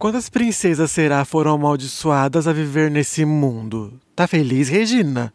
Quantas princesas será foram amaldiçoadas a viver nesse mundo? Tá feliz, Regina?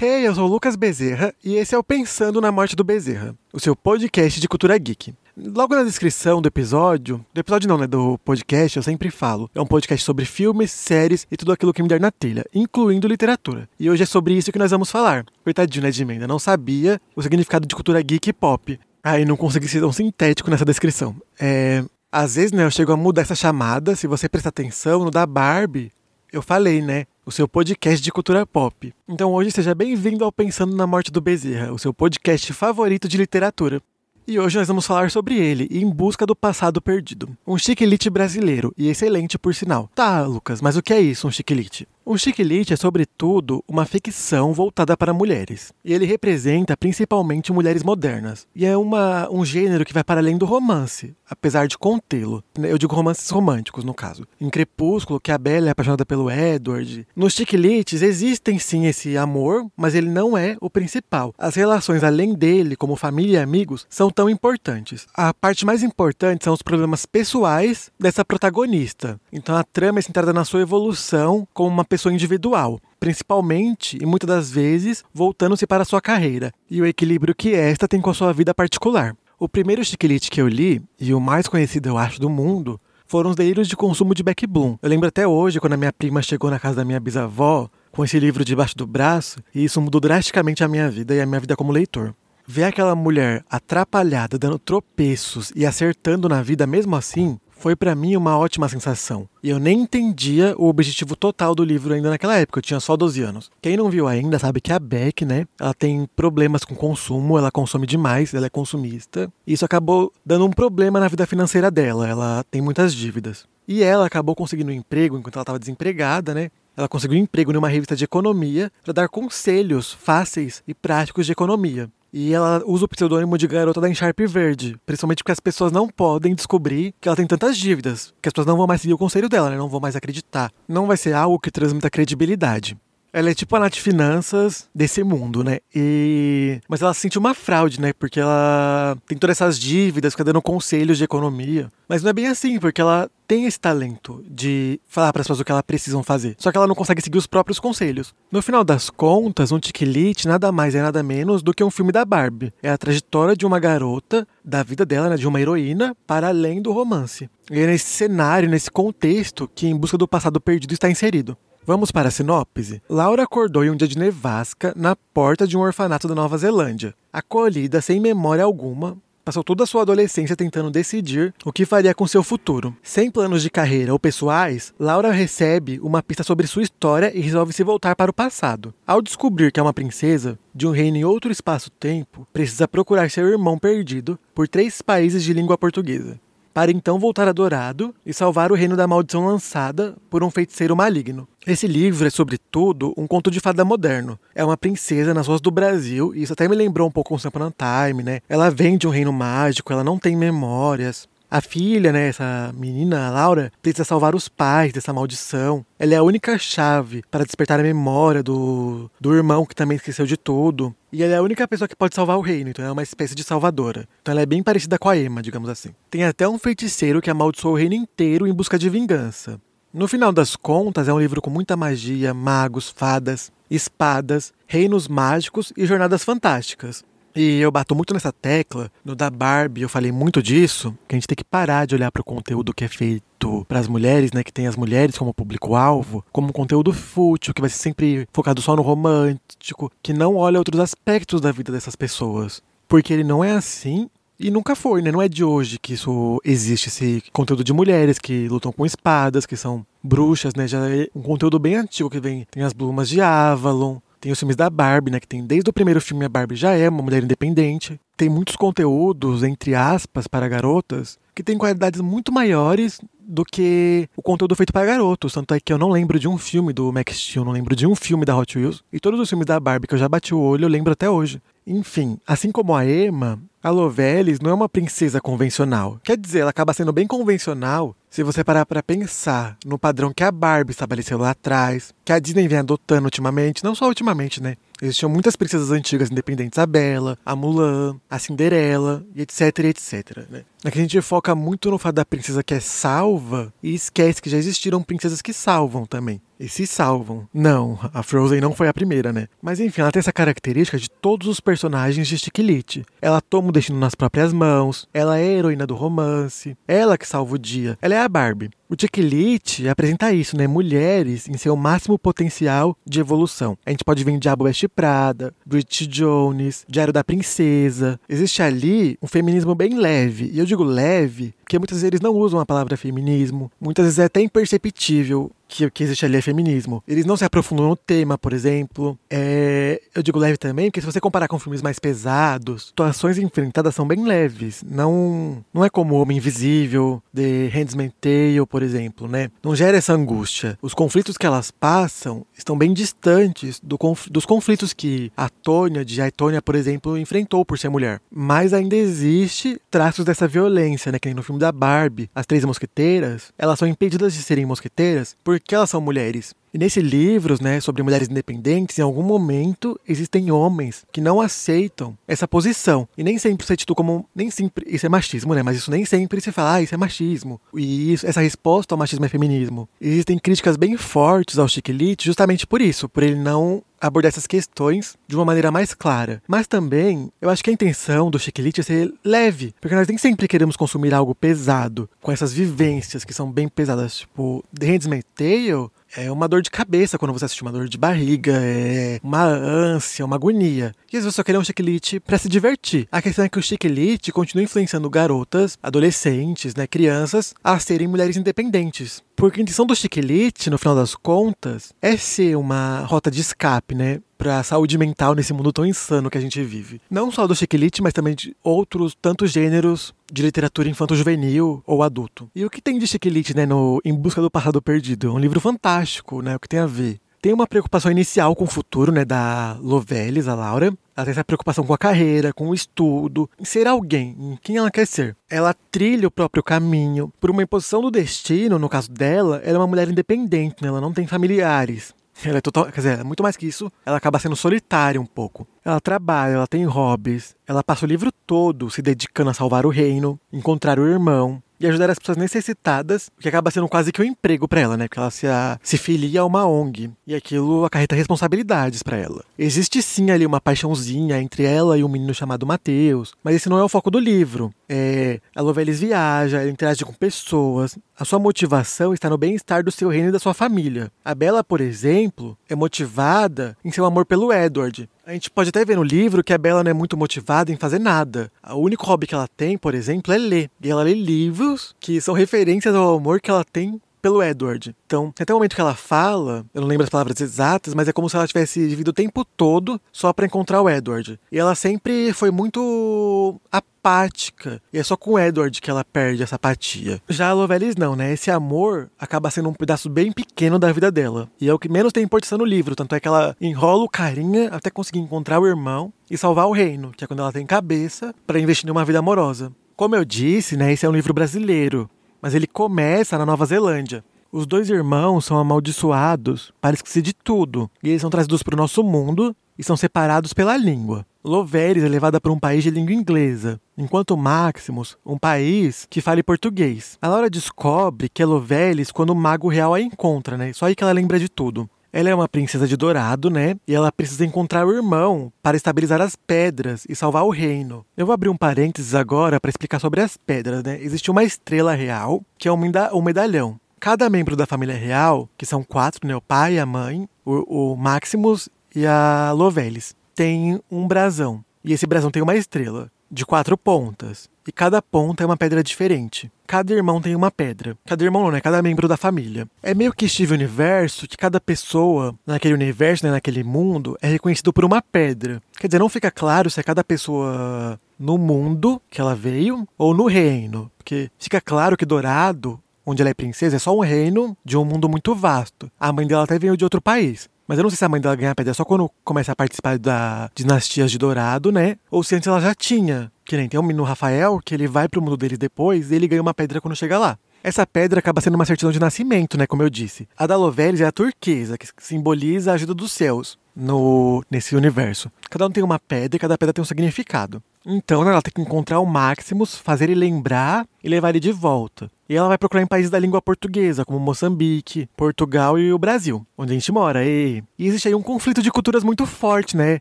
Hey, eu sou o Lucas Bezerra e esse é o Pensando na Morte do Bezerra, o seu podcast de cultura geek. Logo na descrição do episódio, do episódio não, né, do podcast, eu sempre falo. É um podcast sobre filmes, séries e tudo aquilo que me der na telha, incluindo literatura. E hoje é sobre isso que nós vamos falar. Coitadinho, né, de mim, ainda não sabia o significado de cultura geek e pop. Aí não consegui ser tão sintético nessa descrição. É, às vezes, né, eu chego a mudar essa chamada, se você prestar atenção, no da Barbie, eu falei, né? O seu podcast de cultura pop. Então hoje seja bem-vindo ao Pensando na Morte do Bezerra, o seu podcast favorito de literatura. E hoje nós vamos falar sobre ele, Em Busca do Passado Perdido. Um chiquilite brasileiro, e excelente por sinal. Tá, Lucas, mas o que é isso, um chiquilite? Um chiquilite é, sobretudo, uma ficção voltada para mulheres. E ele representa principalmente mulheres modernas. E é uma, um gênero que vai para além do romance, apesar de contê-lo. Eu digo romances românticos, no caso. Em Crepúsculo, que a Bella é apaixonada pelo Edward. Nos chiquilites existem sim esse amor, mas ele não é o principal. As relações além dele, como família e amigos, são tão importantes. A parte mais importante são os problemas pessoais dessa protagonista. Então a trama é centrada na sua evolução como uma pessoa individual, principalmente e muitas das vezes voltando-se para a sua carreira e o equilíbrio que esta tem com a sua vida particular. O primeiro chiquilite que eu li, e o mais conhecido eu acho do mundo, foram os delírios de consumo de Beck Bloom. Eu lembro até hoje quando a minha prima chegou na casa da minha bisavó com esse livro debaixo do braço, e isso mudou drasticamente a minha vida e a minha vida como leitor. Ver aquela mulher atrapalhada, dando tropeços e acertando na vida mesmo assim, foi para mim uma ótima sensação. E eu nem entendia o objetivo total do livro ainda naquela época, eu tinha só 12 anos. Quem não viu ainda sabe que a Beck, né, ela tem problemas com consumo, ela consome demais, ela é consumista. E isso acabou dando um problema na vida financeira dela, ela tem muitas dívidas. E ela acabou conseguindo um emprego enquanto ela estava desempregada, né? Ela conseguiu um emprego numa revista de economia para dar conselhos fáceis e práticos de economia. E ela usa o pseudônimo de garota da Encharpe Verde, principalmente porque as pessoas não podem descobrir que ela tem tantas dívidas, que as pessoas não vão mais seguir o conselho dela, né? não vão mais acreditar. Não vai ser algo que transmita credibilidade. Ela é tipo a Nath Finanças desse mundo, né? E... Mas ela sente uma fraude, né? Porque ela tem todas essas dívidas, fica dando conselhos de economia. Mas não é bem assim, porque ela tem esse talento de falar para as pessoas o que elas precisam fazer. Só que ela não consegue seguir os próprios conselhos. No final das contas, um Tiquilite nada mais é nada menos do que um filme da Barbie. É a trajetória de uma garota, da vida dela, né, de uma heroína, para além do romance. E é nesse cenário, nesse contexto, que Em Busca do Passado Perdido está inserido. Vamos para a sinopse? Laura acordou em um dia de nevasca na porta de um orfanato da Nova Zelândia. Acolhida sem memória alguma, passou toda a sua adolescência tentando decidir o que faria com seu futuro. Sem planos de carreira ou pessoais, Laura recebe uma pista sobre sua história e resolve se voltar para o passado. Ao descobrir que é uma princesa de um reino em outro espaço-tempo, precisa procurar seu irmão perdido por três países de língua portuguesa para então voltar a Dourado e salvar o reino da maldição lançada por um feiticeiro maligno. Esse livro é, sobretudo, um conto de fada moderno. É uma princesa nas ruas do Brasil, e isso até me lembrou um pouco o Sampan Time, né? Ela vem de um reino mágico, ela não tem memórias. A filha, né, essa menina, a Laura, precisa salvar os pais dessa maldição. Ela é a única chave para despertar a memória do, do irmão que também esqueceu de tudo. E ela é a única pessoa que pode salvar o reino, então é uma espécie de salvadora. Então ela é bem parecida com a Emma, digamos assim. Tem até um feiticeiro que amaldiçoou o reino inteiro em busca de vingança. No final das contas, é um livro com muita magia, magos, fadas, espadas, reinos mágicos e jornadas fantásticas. E eu bato muito nessa tecla, no da Barbie eu falei muito disso, que a gente tem que parar de olhar para o conteúdo que é feito para as mulheres, né, que tem as mulheres como público-alvo, como um conteúdo fútil, que vai ser sempre focado só no romântico, que não olha outros aspectos da vida dessas pessoas. Porque ele não é assim e nunca foi, né? Não é de hoje que isso existe, esse conteúdo de mulheres que lutam com espadas, que são bruxas, né? Já é um conteúdo bem antigo que vem. Tem as Blumas de Avalon, tem os filmes da Barbie, né? Que tem desde o primeiro filme a Barbie já é uma mulher independente. Tem muitos conteúdos, entre aspas, para garotas, que tem qualidades muito maiores do que o conteúdo feito para garotos. Tanto é que eu não lembro de um filme do Max Steel, não lembro de um filme da Hot Wheels. E todos os filmes da Barbie que eu já bati o olho, eu lembro até hoje. Enfim, assim como a Emma, a Lovelis não é uma princesa convencional. Quer dizer, ela acaba sendo bem convencional se você parar para pensar no padrão que a Barbie estabeleceu lá atrás, que a Disney vem adotando ultimamente, não só ultimamente, né? Existiam muitas princesas antigas independentes, a Bela, a Mulan, a Cinderela, etc, etc, né? Aqui a gente foca muito no fato da princesa que é salva e esquece que já existiram princesas que salvam também. E se salvam. Não, a Frozen não foi a primeira, né? Mas enfim, ela tem essa característica de todos os personagens de Stiglitz. Ela toma o destino nas próprias mãos, ela é a heroína do romance, ela que salva o dia, ela é a Barbie. O Chiquilite apresenta isso, né? Mulheres em seu máximo potencial de evolução. A gente pode ver em Diabo West Prada, Bridget Jones, Diário da Princesa. Existe ali um feminismo bem leve. E eu digo leve porque muitas vezes eles não usam a palavra feminismo. Muitas vezes é até imperceptível que que existe ali é feminismo. Eles não se aprofundam no tema, por exemplo. É, eu digo leve também, porque se você comparar com filmes mais pesados, situações enfrentadas são bem leves. Não, não é como Homem Invisível, The Handmaid's Tale, por exemplo, né? Não gera essa angústia. Os conflitos que elas passam estão bem distantes do conf, dos conflitos que a Tônia, de Aitonia, por exemplo, enfrentou por ser mulher. Mas ainda existe traços dessa violência, né? Que nem no filme da Barbie, as três mosqueteiras, elas são impedidas de serem mosqueteiras porque elas são mulheres. E nesse livros, né, sobre mulheres independentes, em algum momento existem homens que não aceitam essa posição. E nem sempre se tido como. Nem sempre. Isso é machismo, né? Mas isso nem sempre se fala, ah, isso é machismo. E isso, essa resposta ao machismo é feminismo. Existem críticas bem fortes ao Chiquilite justamente por isso, por ele não abordar essas questões de uma maneira mais clara. Mas também, eu acho que a intenção do Chiquilite é ser leve, porque nós nem sempre queremos consumir algo pesado, com essas vivências que são bem pesadas, tipo The Handmaid's Tale, é uma dor de cabeça quando você assiste uma dor de barriga, é uma ânsia, uma agonia. E às vezes você só quer um chiclete para se divertir. A questão é que o chiclete continua influenciando garotas, adolescentes, né, crianças a serem mulheres independentes. Porque a intenção do chiclete, no final das contas, é ser uma rota de escape, né? Pra saúde mental nesse mundo tão insano que a gente vive. Não só do chiclete, mas também de outros tantos gêneros de literatura infanto-juvenil ou adulto. E o que tem de Chiquilite, né, no Em Busca do Passado Perdido? É um livro fantástico, né, o que tem a ver. Tem uma preocupação inicial com o futuro, né, da Loveles, a Laura. Ela tem essa preocupação com a carreira, com o estudo, em ser alguém, em quem ela quer ser. Ela trilha o próprio caminho. Por uma imposição do destino, no caso dela, ela é uma mulher independente, né, ela não tem familiares. Ela é total, quer dizer, muito mais que isso, ela acaba sendo solitária um pouco. Ela trabalha, ela tem hobbies, ela passa o livro todo se dedicando a salvar o reino, encontrar o irmão, e ajudar as pessoas necessitadas, que acaba sendo quase que um emprego para ela, né? Porque ela se, a, se filia a uma ONG e aquilo acarreta responsabilidades para ela. Existe sim ali uma paixãozinha entre ela e um menino chamado Mateus, mas esse não é o foco do livro. É, a Lovelis viaja, ela interage com pessoas. A sua motivação está no bem-estar do seu reino e da sua família. A Bela, por exemplo, é motivada em seu amor pelo Edward, a gente pode até ver no livro que a Bella não é muito motivada em fazer nada. O único hobby que ela tem, por exemplo, é ler. E ela lê livros que são referências ao amor que ela tem pelo Edward. Então, até o momento que ela fala, eu não lembro as palavras exatas, mas é como se ela tivesse vivido o tempo todo só para encontrar o Edward. E ela sempre foi muito apática. E é só com o Edward que ela perde essa apatia. Já a Lovelis não, né? Esse amor acaba sendo um pedaço bem pequeno da vida dela. E é o que menos tem importância no livro. Tanto é que ela enrola o carinha até conseguir encontrar o irmão e salvar o reino, que é quando ela tem cabeça para investir em uma vida amorosa. Como eu disse, né, esse é um livro brasileiro mas ele começa na Nova Zelândia. Os dois irmãos são amaldiçoados para esquecer de tudo, e eles são trazidos para o nosso mundo e são separados pela língua. Loveres é levada para um país de língua inglesa, enquanto Maximus, um país que fale português. A Laura descobre que é Loveles quando o mago real a encontra, né? Só aí que ela lembra de tudo. Ela é uma princesa de dourado, né? E ela precisa encontrar o irmão para estabilizar as pedras e salvar o reino. Eu vou abrir um parênteses agora para explicar sobre as pedras, né? Existe uma estrela real, que é um, medalhão. Cada membro da família real, que são quatro, né? O pai, a mãe, o, o Maximus e a Lovelis, tem um brasão. E esse brasão tem uma estrela de quatro pontas. E cada ponta é uma pedra diferente. Cada irmão tem uma pedra. Cada irmão não, né? Cada membro da família. É meio que Steve Universo que cada pessoa naquele universo, né, naquele mundo, é reconhecido por uma pedra. Quer dizer, não fica claro se é cada pessoa no mundo que ela veio ou no reino. Porque fica claro que Dourado onde ela é princesa, é só um reino de um mundo muito vasto. A mãe dela até veio de outro país. Mas eu não sei se a mãe dela ganha pedra só quando começa a participar da dinastias de Dourado, né? Ou se antes ela já tinha. Que nem tem um menino Rafael, que ele vai pro mundo dele depois e ele ganha uma pedra quando chega lá. Essa pedra acaba sendo uma certidão de nascimento, né? Como eu disse. A da Lovelis é a turquesa, que simboliza a ajuda dos céus. no nesse universo. Cada um tem uma pedra e cada pedra tem um significado. Então ela tem que encontrar o Maximus, fazer ele lembrar e levar ele de volta. E ela vai procurar em países da língua portuguesa, como Moçambique, Portugal e o Brasil, onde a gente mora. E, e existe aí um conflito de culturas muito forte, né?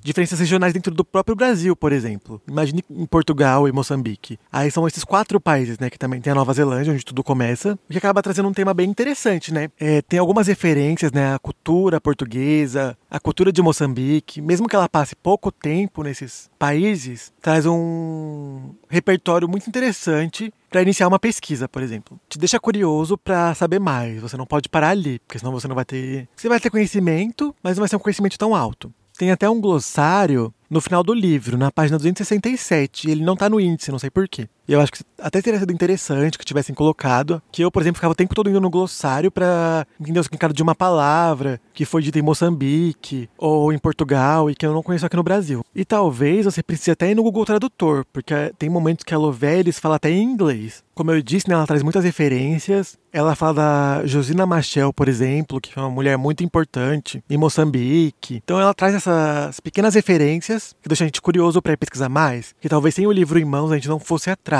Diferenças regionais dentro do próprio Brasil, por exemplo. Imagine em Portugal e Moçambique. Aí são esses quatro países, né? Que também tem a Nova Zelândia, onde tudo começa. O que acaba trazendo um tema bem interessante, né? É, tem algumas referências, né? A cultura portuguesa, a cultura de Moçambique. Mesmo que ela passe pouco tempo nesses países, traz um repertório muito interessante para iniciar uma pesquisa, por exemplo. Te deixa curioso para saber mais. Você não pode parar ali, porque senão você não vai ter. Você vai ter conhecimento, mas não vai ser um conhecimento tão alto. Tem até um glossário no final do livro, na página 267. E ele não tá no índice, não sei porquê. E eu acho que até teria sido interessante que tivessem colocado. Que eu, por exemplo, ficava o tempo todo indo no glossário para entender o significado de uma palavra que foi dita em Moçambique ou em Portugal e que eu não conheço aqui no Brasil. E talvez você precise até ir no Google Tradutor, porque tem momentos que a Lovelis fala até em inglês. Como eu disse, né, ela traz muitas referências. Ela fala da Josina Machel, por exemplo, que é uma mulher muito importante em Moçambique. Então ela traz essas pequenas referências que deixam a gente curioso para pesquisar mais, que talvez sem o livro em mãos a gente não fosse atrás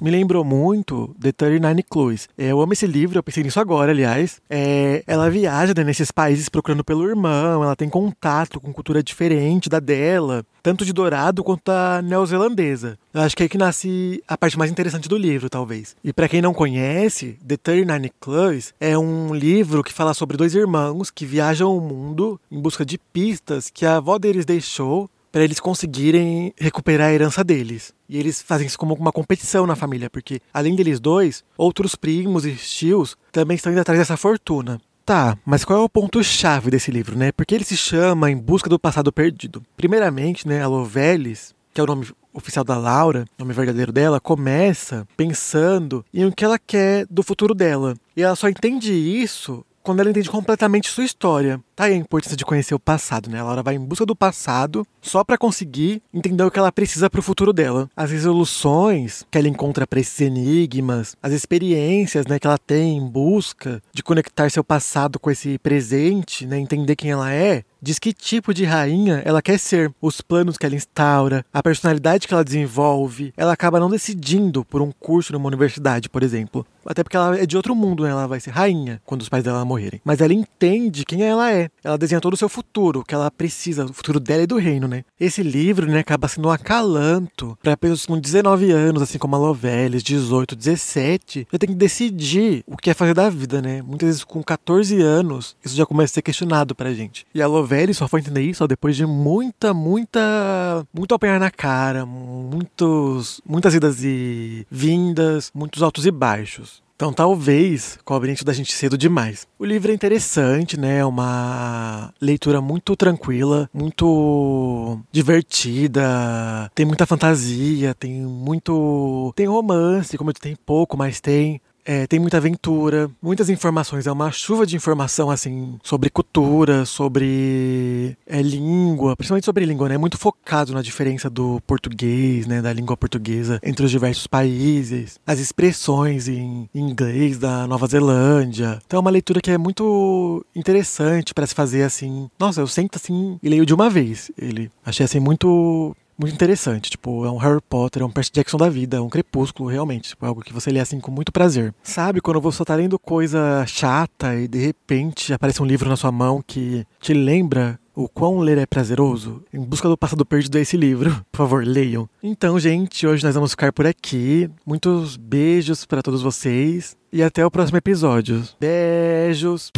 me lembrou muito The 39 Clues. É, eu amo esse livro, eu pensei nisso agora, aliás. É, ela viaja né, nesses países procurando pelo irmão, ela tem contato com cultura diferente da dela, tanto de dourado quanto da neozelandesa. Eu acho que é aí que nasce a parte mais interessante do livro, talvez. E para quem não conhece, The 39 Clues é um livro que fala sobre dois irmãos que viajam o mundo em busca de pistas que a avó deles deixou para eles conseguirem recuperar a herança deles. E eles fazem isso como uma competição na família, porque além deles dois, outros primos e tios também estão indo atrás dessa fortuna. Tá, mas qual é o ponto-chave desse livro, né? Porque ele se chama Em Busca do Passado Perdido. Primeiramente, né, a Lovelis, que é o nome oficial da Laura, nome verdadeiro dela, começa pensando em o que ela quer do futuro dela. E ela só entende isso quando ela entende completamente sua história. Tá aí a importância de conhecer o passado, né? A Laura vai em busca do passado só para conseguir entender o que ela precisa para o futuro dela. As resoluções que ela encontra para esses enigmas, as experiências, né, que ela tem em busca de conectar seu passado com esse presente, né, entender quem ela é, diz que tipo de rainha ela quer ser, os planos que ela instaura, a personalidade que ela desenvolve. Ela acaba não decidindo por um curso numa universidade, por exemplo. Até porque ela é de outro mundo, né? Ela vai ser rainha quando os pais dela morrerem. Mas ela entende quem ela é. Ela desenha todo o seu futuro, que ela precisa, o futuro dela e do reino, né? Esse livro, né, acaba sendo um acalanto para pessoas com 19 anos, assim como a Loveles, 18, 17, já tem que decidir o que é fazer da vida, né? Muitas vezes com 14 anos, isso já começa a ser questionado pra gente. E a Loveles só foi entender isso ó, depois de muita, muita, muito apanhar na cara, muitos, muitas idas e vindas, muitos altos e baixos. Então talvez cobrem isso da gente cedo demais. O livro é interessante, né? É uma leitura muito tranquila, muito divertida, tem muita fantasia, tem muito. tem romance, como eu disse, tem pouco, mas tem. É, tem muita aventura, muitas informações. É uma chuva de informação, assim, sobre cultura, sobre é, língua, principalmente sobre língua, né? Muito focado na diferença do português, né? Da língua portuguesa entre os diversos países, as expressões em inglês da Nova Zelândia. Então é uma leitura que é muito interessante para se fazer, assim. Nossa, eu sento assim e leio de uma vez. Ele achei assim muito muito interessante. Tipo, é um Harry Potter, é um Percy Jackson da vida, é um crepúsculo, realmente. Tipo, é algo que você lê assim com muito prazer. Sabe quando você tá lendo coisa chata e de repente aparece um livro na sua mão que te lembra o quão ler é prazeroso? Em busca do passado perdido é esse livro. Por favor, leiam. Então, gente, hoje nós vamos ficar por aqui. Muitos beijos para todos vocês e até o próximo episódio. Beijos.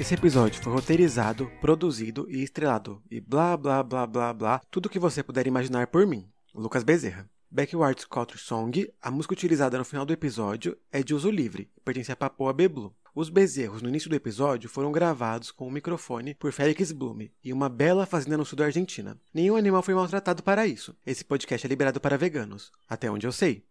Esse episódio foi roteirizado, produzido e estrelado e blá blá blá blá blá, tudo que você puder imaginar por mim, Lucas Bezerra. Backwards Culture Song, a música utilizada no final do episódio, é de uso livre, pertence a Papoa Beblu. Os bezerros no início do episódio foram gravados com um microfone por Félix Blume em uma bela fazenda no sul da Argentina. Nenhum animal foi maltratado para isso. Esse podcast é liberado para veganos, até onde eu sei.